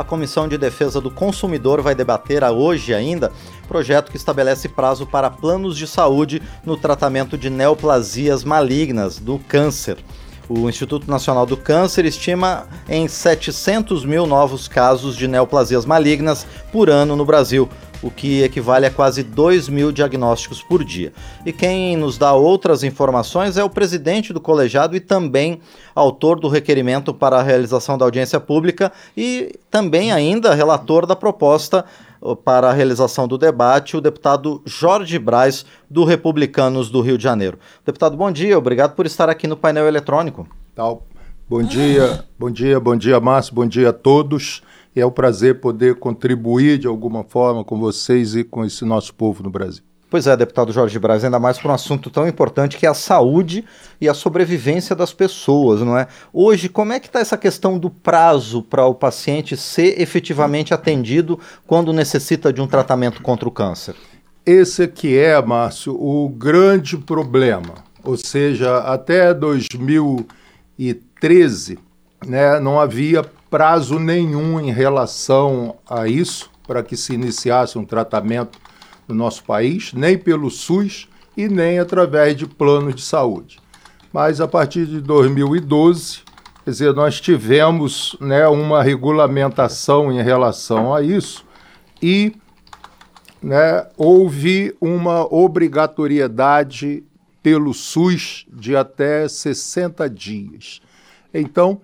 A Comissão de Defesa do Consumidor vai debater hoje ainda projeto que estabelece prazo para planos de saúde no tratamento de neoplasias malignas do câncer. O Instituto Nacional do Câncer estima em 700 mil novos casos de neoplasias malignas por ano no Brasil, o que equivale a quase 2 mil diagnósticos por dia. E quem nos dá outras informações é o presidente do colegiado e também autor do requerimento para a realização da audiência pública e também ainda relator da proposta para a realização do debate, o deputado Jorge Braz, do Republicanos do Rio de Janeiro. Deputado, bom dia, obrigado por estar aqui no painel eletrônico. Tal. Bom dia, bom dia, bom dia, Márcio, bom dia a todos. E é um prazer poder contribuir de alguma forma com vocês e com esse nosso povo no Brasil. Pois é, deputado Jorge Braz, ainda mais por um assunto tão importante que é a saúde e a sobrevivência das pessoas, não é? Hoje, como é que está essa questão do prazo para o paciente ser efetivamente atendido quando necessita de um tratamento contra o câncer? Esse aqui é, Márcio, o grande problema. Ou seja, até 2013, né, não havia prazo nenhum em relação a isso para que se iniciasse um tratamento no nosso país, nem pelo SUS e nem através de planos de saúde. Mas a partir de 2012, quer dizer, nós tivemos né, uma regulamentação em relação a isso e né, houve uma obrigatoriedade pelo SUS de até 60 dias. Então,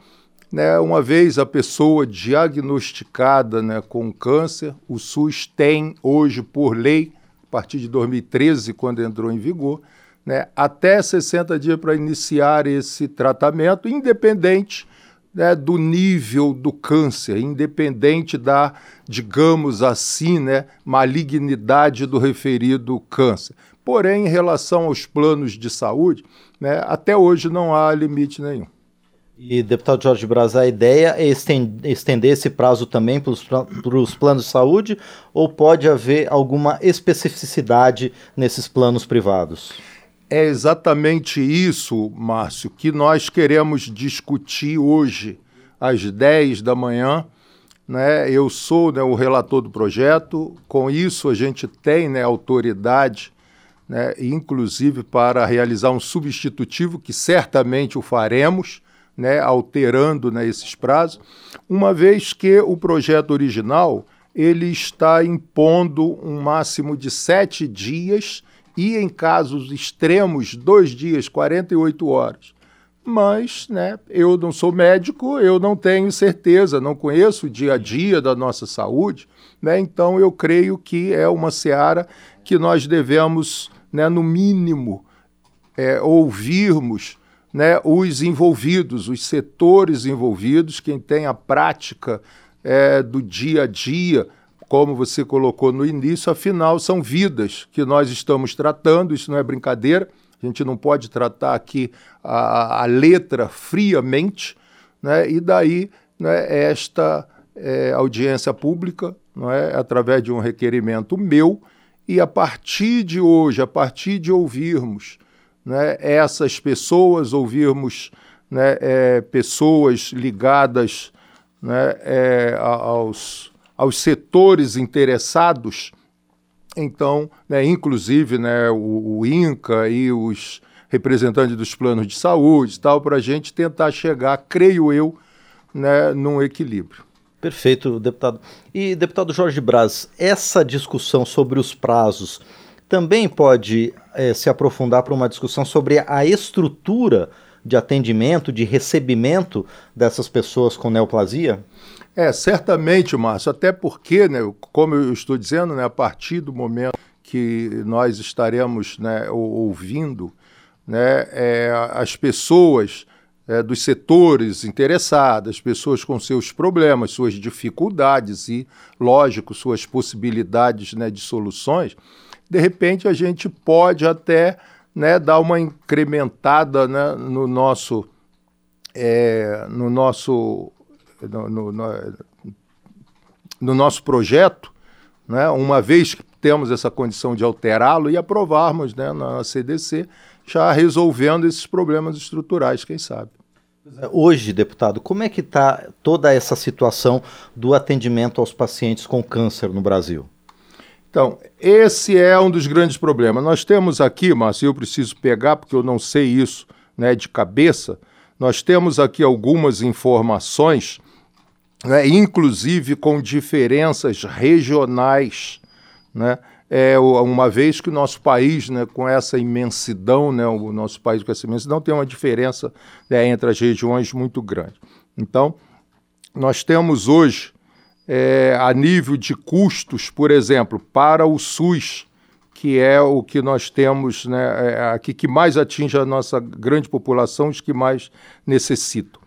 né, uma vez a pessoa diagnosticada né, com câncer, o SUS tem hoje, por lei, a partir de 2013, quando entrou em vigor, né, até 60 dias para iniciar esse tratamento, independente né, do nível do câncer, independente da, digamos assim, né, malignidade do referido câncer. Porém, em relação aos planos de saúde, né, até hoje não há limite nenhum. E, deputado Jorge Braz, a ideia é estender esse prazo também para os planos de saúde ou pode haver alguma especificidade nesses planos privados? É exatamente isso, Márcio, que nós queremos discutir hoje, às 10 da manhã. Né? Eu sou né, o relator do projeto, com isso a gente tem né, autoridade, né, inclusive para realizar um substitutivo, que certamente o faremos né, alterando né, esses prazos, uma vez que o projeto original ele está impondo um máximo de sete dias e, em casos extremos, dois dias, 48 horas. Mas né, eu não sou médico, eu não tenho certeza, não conheço o dia a dia da nossa saúde, né, então eu creio que é uma seara que nós devemos, né, no mínimo, é, ouvirmos né, os envolvidos, os setores envolvidos, quem tem a prática é, do dia a dia, como você colocou no início, afinal são vidas que nós estamos tratando, isso não é brincadeira, a gente não pode tratar aqui a, a letra friamente, né, e daí né, esta é, audiência pública, não é, através de um requerimento meu, e a partir de hoje, a partir de ouvirmos né, essas pessoas, ouvirmos né, é, pessoas ligadas né, é, aos, aos setores interessados. Então, né, inclusive né, o, o, INCA e os representantes dos planos de saúde, tal, para a gente tentar chegar, creio eu, né, num equilíbrio. Perfeito, deputado. E, deputado Jorge Braz, essa discussão sobre os prazos também pode é, se aprofundar para uma discussão sobre a estrutura de atendimento, de recebimento dessas pessoas com neoplasia? É, certamente, Márcio, até porque, né, como eu estou dizendo, né, a partir do momento que nós estaremos né, ouvindo né, é, as pessoas é, dos setores interessadas, pessoas com seus problemas, suas dificuldades e, lógico, suas possibilidades né, de soluções, de repente a gente pode até né, dar uma incrementada né, no nosso é, no nosso no, no, no, nosso projeto, né, uma vez que temos essa condição de alterá-lo e aprovarmos né, na CDC, já resolvendo esses problemas estruturais, quem sabe. Hoje, deputado, como é que está toda essa situação do atendimento aos pacientes com câncer no Brasil? Então, esse é um dos grandes problemas. Nós temos aqui, Márcio, eu preciso pegar porque eu não sei isso né, de cabeça, nós temos aqui algumas informações, né, inclusive com diferenças regionais, né? É, uma vez que o nosso país, né, com essa imensidão, né, o nosso país com essa imensidão, tem uma diferença né, entre as regiões muito grande. Então, nós temos hoje, é, a nível de custos, por exemplo, para o SUS, que é o que nós temos né, é, aqui, que mais atinge a nossa grande população, os que mais necessitam.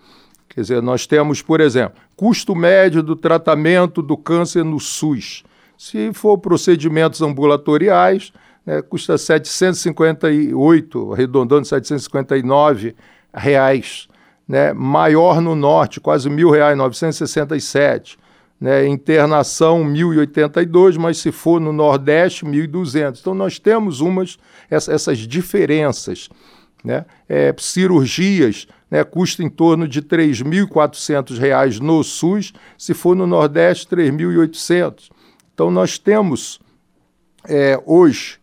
Quer dizer, nós temos, por exemplo, custo médio do tratamento do câncer no SUS. Se for procedimentos ambulatoriais, né, custa 758, arredondando 759 reais. Né, maior no norte, quase mil reais, 967 né, internação 1.082, mas se for no Nordeste, 1.200. Então, nós temos umas, essas diferenças. Né? É, cirurgias né, custa em torno de R$ 3.400 no SUS, se for no Nordeste, R$ 3.800. Então, nós temos é, hoje,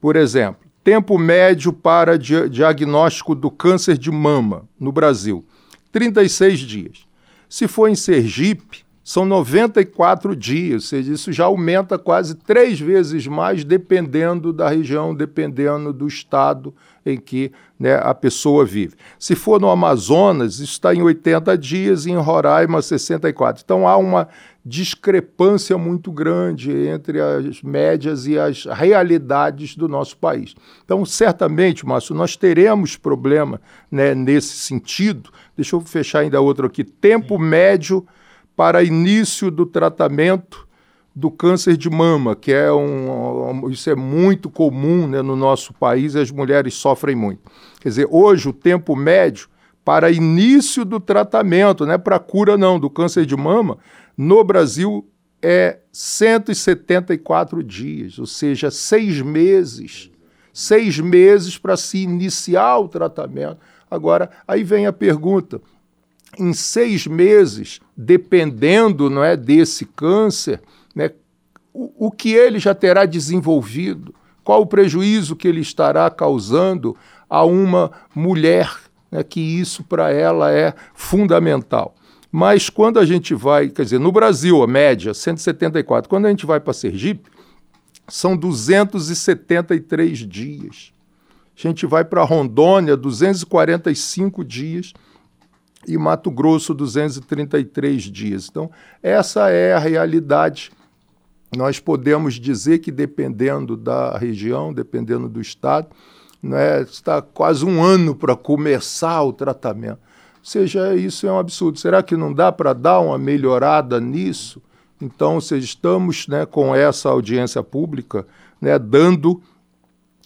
por exemplo, tempo médio para di diagnóstico do câncer de mama no Brasil, 36 dias. Se for em Sergipe, são 94 dias, ou seja, isso já aumenta quase três vezes mais, dependendo da região, dependendo do estado em que né, a pessoa vive. Se for no Amazonas, isso está em 80 dias, e em Roraima, 64. Então há uma discrepância muito grande entre as médias e as realidades do nosso país. Então, certamente, Márcio, nós teremos problema né, nesse sentido. Deixa eu fechar ainda outro aqui. Tempo médio para início do tratamento do câncer de mama, que é um, isso é muito comum né, no nosso país as mulheres sofrem muito. Quer dizer, hoje o tempo médio para início do tratamento, não é para cura não, do câncer de mama, no Brasil é 174 dias, ou seja, seis meses. Seis meses para se iniciar o tratamento. Agora, aí vem a pergunta: em seis meses, dependendo não é, desse câncer, né, o, o que ele já terá desenvolvido, qual o prejuízo que ele estará causando a uma mulher, né, que isso para ela é fundamental. Mas quando a gente vai, quer dizer, no Brasil, a média, 174, quando a gente vai para Sergipe, são 273 dias. A gente vai para Rondônia, 245 dias e Mato Grosso 233 dias. Então, essa é a realidade. Nós podemos dizer que, dependendo da região, dependendo do estado, né, está quase um ano para começar o tratamento. Ou seja, isso é um absurdo. Será que não dá para dar uma melhorada nisso? Então, se estamos né, com essa audiência pública né, dando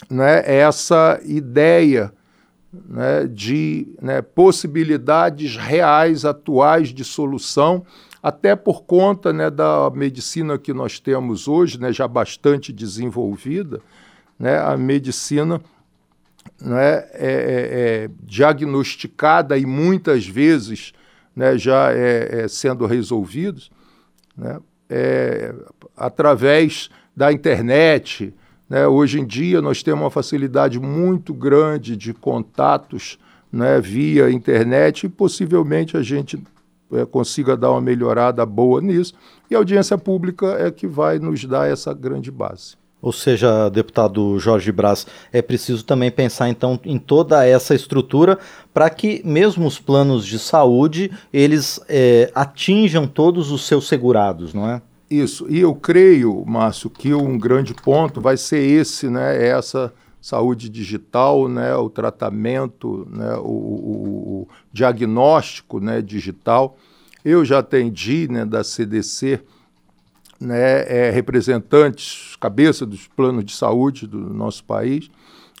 né, essa ideia né, de né, possibilidades reais, atuais de solução, até por conta né, da medicina que nós temos hoje, né, já bastante desenvolvida, né, a medicina né, é, é, é diagnosticada e muitas vezes já é, é sendo resolvidos é, através da internet, né? Hoje em dia, nós temos uma facilidade muito grande de contatos né, via internet e possivelmente a gente é, consiga dar uma melhorada boa nisso. E a audiência pública é que vai nos dar essa grande base. Ou seja, deputado Jorge Braz, é preciso também pensar então em toda essa estrutura para que mesmo os planos de saúde eles é, atinjam todos os seus segurados, não é? Isso. E eu creio, Márcio, que um grande ponto vai ser esse, né? Essa saúde digital, né? O tratamento, né? O, o, o diagnóstico, né? Digital. Eu já atendi, né? Da CDC, né? É, representantes, cabeça dos planos de saúde do nosso país,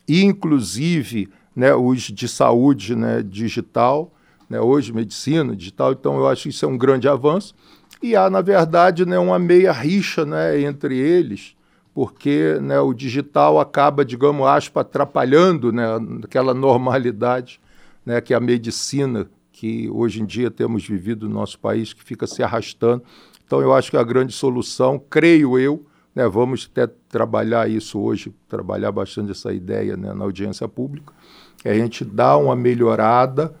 e inclusive, né? Os de saúde, né? Digital, né? Hoje medicina digital. Então eu acho que isso é um grande avanço. E há, na verdade, né, uma meia rixa né, entre eles, porque né, o digital acaba, digamos, aspa, atrapalhando né, aquela normalidade né, que a medicina que hoje em dia temos vivido no nosso país, que fica se arrastando. Então, eu acho que a grande solução, creio eu, né, vamos até trabalhar isso hoje, trabalhar bastante essa ideia né, na audiência pública, é a gente dar uma melhorada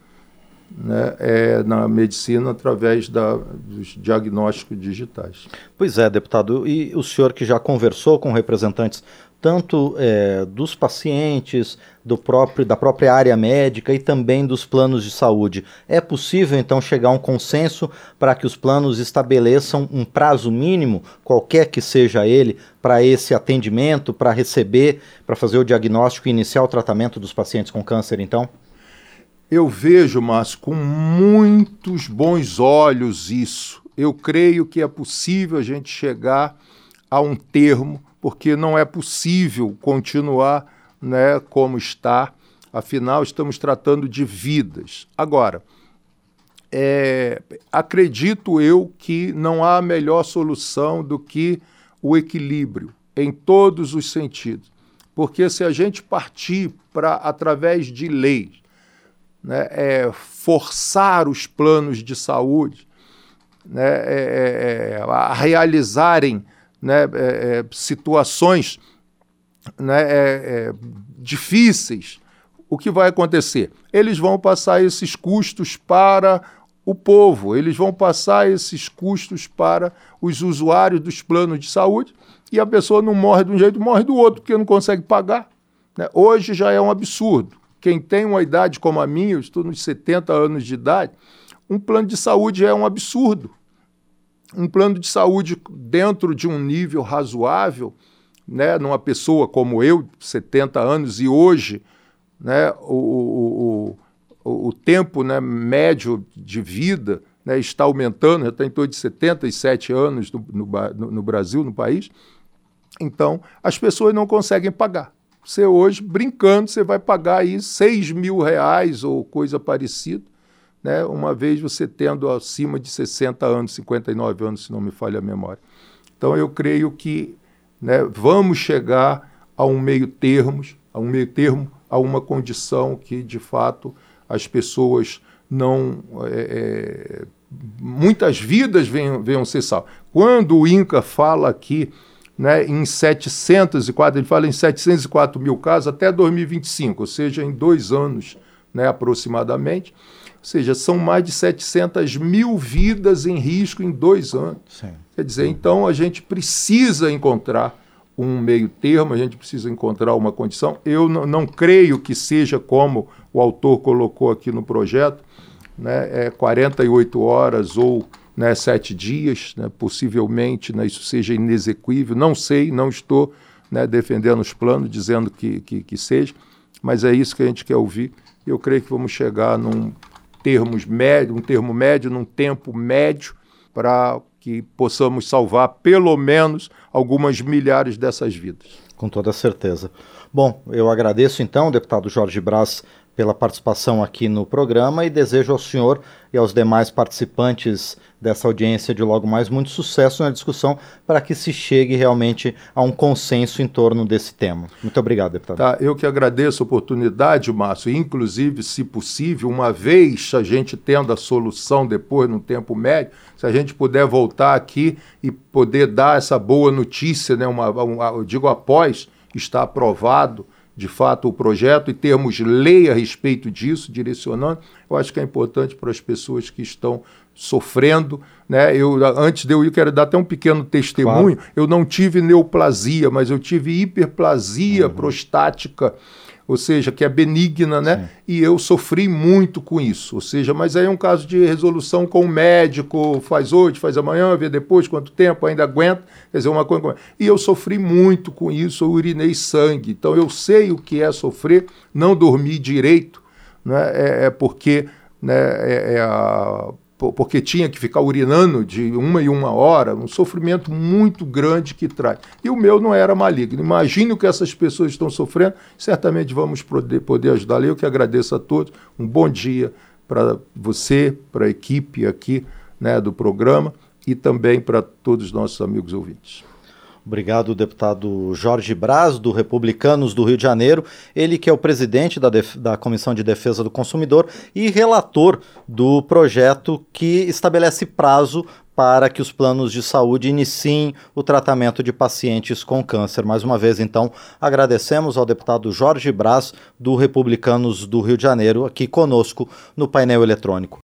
né, é, na medicina através da, dos diagnósticos digitais. Pois é, deputado. E o senhor que já conversou com representantes tanto é, dos pacientes, do próprio, da própria área médica e também dos planos de saúde. É possível então chegar a um consenso para que os planos estabeleçam um prazo mínimo, qualquer que seja ele, para esse atendimento, para receber, para fazer o diagnóstico e iniciar o tratamento dos pacientes com câncer, então? Eu vejo, Márcio, com muitos bons olhos isso. Eu creio que é possível a gente chegar a um termo, porque não é possível continuar né, como está. Afinal, estamos tratando de vidas. Agora, é, acredito eu que não há melhor solução do que o equilíbrio em todos os sentidos. Porque se a gente partir para, através de leis, né, é, forçar os planos de saúde né, é, é, é a realizarem né, é, é, situações né, difíceis, o que vai acontecer? Eles vão passar esses custos para o povo, eles vão passar esses custos para os usuários dos planos de saúde e a pessoa não morre de um jeito, morre do outro, porque não consegue pagar. Né? Hoje já é um absurdo. Quem tem uma idade como a minha, eu estou nos 70 anos de idade, um plano de saúde é um absurdo. Um plano de saúde dentro de um nível razoável, né, numa pessoa como eu, 70 anos, e hoje né, o, o, o, o tempo né, médio de vida né, está aumentando, já está em torno de 77 anos no, no, no Brasil, no país. Então, as pessoas não conseguem pagar. Você hoje, brincando, você vai pagar aí 6 mil reais ou coisa parecida, né? uma vez você tendo acima de 60 anos, 59 anos, se não me falha a memória. Então eu creio que né, vamos chegar a um meio termo, a um meio termo, a uma condição que de fato as pessoas não é, é, muitas vidas venham, venham ser salvas. Quando o INCA fala aqui né, em 704, ele fala em 704 mil casos até 2025, ou seja, em dois anos né, aproximadamente. Ou seja, são mais de 700 mil vidas em risco em dois anos. Sim. Quer dizer, então a gente precisa encontrar um meio termo, a gente precisa encontrar uma condição. Eu não creio que seja como o autor colocou aqui no projeto, né, é 48 horas ou né, sete dias, né, possivelmente né, isso seja inexequível, não sei, não estou né, defendendo os planos, dizendo que, que, que, seja, mas é isso que a gente quer ouvir. Eu creio que vamos chegar num termos médio, um termo médio, num tempo médio, para que possamos salvar pelo menos algumas milhares dessas vidas. Com toda certeza. Bom, eu agradeço então, deputado Jorge Braz, pela participação aqui no programa e desejo ao senhor e aos demais participantes dessa audiência de logo mais muito sucesso na discussão para que se chegue realmente a um consenso em torno desse tema. Muito obrigado, deputado. Tá, eu que agradeço a oportunidade, Márcio, inclusive, se possível, uma vez a gente tendo a solução depois, no tempo médio, se a gente puder voltar aqui e poder dar essa boa notícia, né, uma, uma eu digo após estar aprovado, de fato o projeto e termos lei a respeito disso, direcionando, eu acho que é importante para as pessoas que estão sofrendo. Né? Eu, antes de eu ir, quero dar até um pequeno testemunho. Claro. Eu não tive neoplasia, mas eu tive hiperplasia uhum. prostática ou seja, que é benigna, né? Sim. E eu sofri muito com isso. Ou seja, mas aí é um caso de resolução com o médico, faz hoje, faz amanhã, vê depois, quanto tempo, ainda aguenta. Quer dizer, uma coisa. E eu sofri muito com isso, eu urinei sangue. Então eu sei o que é sofrer, não dormir direito, né? É, é porque né, é, é a porque tinha que ficar urinando de uma em uma hora, um sofrimento muito grande que traz. E o meu não era maligno. Imagine o que essas pessoas estão sofrendo, certamente vamos poder, poder ajudá-la. Eu que agradeço a todos, um bom dia para você, para a equipe aqui né, do programa e também para todos os nossos amigos ouvintes. Obrigado, deputado Jorge Braz, do Republicanos do Rio de Janeiro. Ele que é o presidente da, da Comissão de Defesa do Consumidor e relator do projeto que estabelece prazo para que os planos de saúde iniciem o tratamento de pacientes com câncer. Mais uma vez, então, agradecemos ao deputado Jorge Braz, do Republicanos do Rio de Janeiro, aqui conosco no painel eletrônico.